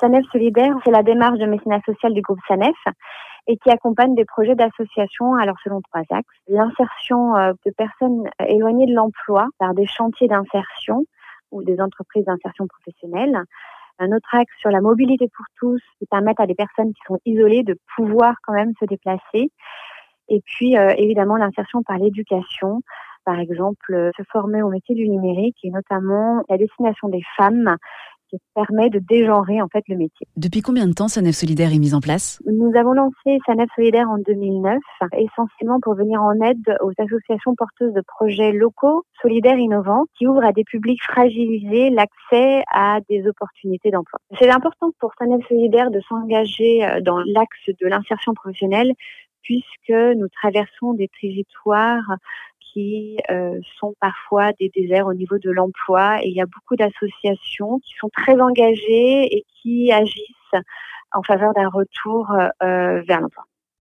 Sanef Solidaire, c'est la démarche de mécénat social du groupe Sanef et qui accompagne des projets d'association, alors selon trois axes. L'insertion euh, de personnes éloignées de l'emploi par des chantiers d'insertion ou des entreprises d'insertion professionnelle. Un autre axe sur la mobilité pour tous qui permettent à des personnes qui sont isolées de pouvoir quand même se déplacer. Et puis euh, évidemment l'insertion par l'éducation, par exemple se former au métier du numérique et notamment la destination des femmes qui permet de dégenrer en fait le métier. Depuis combien de temps Sanef Solidaire est mise en place? Nous avons lancé Sanef Solidaire en 2009, essentiellement pour venir en aide aux associations porteuses de projets locaux, solidaires, innovants, qui ouvrent à des publics fragilisés l'accès à des opportunités d'emploi. C'est important pour Sanef Solidaire de s'engager euh, dans l'axe de l'insertion professionnelle puisque nous traversons des territoires qui euh, sont parfois des déserts au niveau de l'emploi. Et il y a beaucoup d'associations qui sont très engagées et qui agissent en faveur d'un retour euh, vers l'emploi.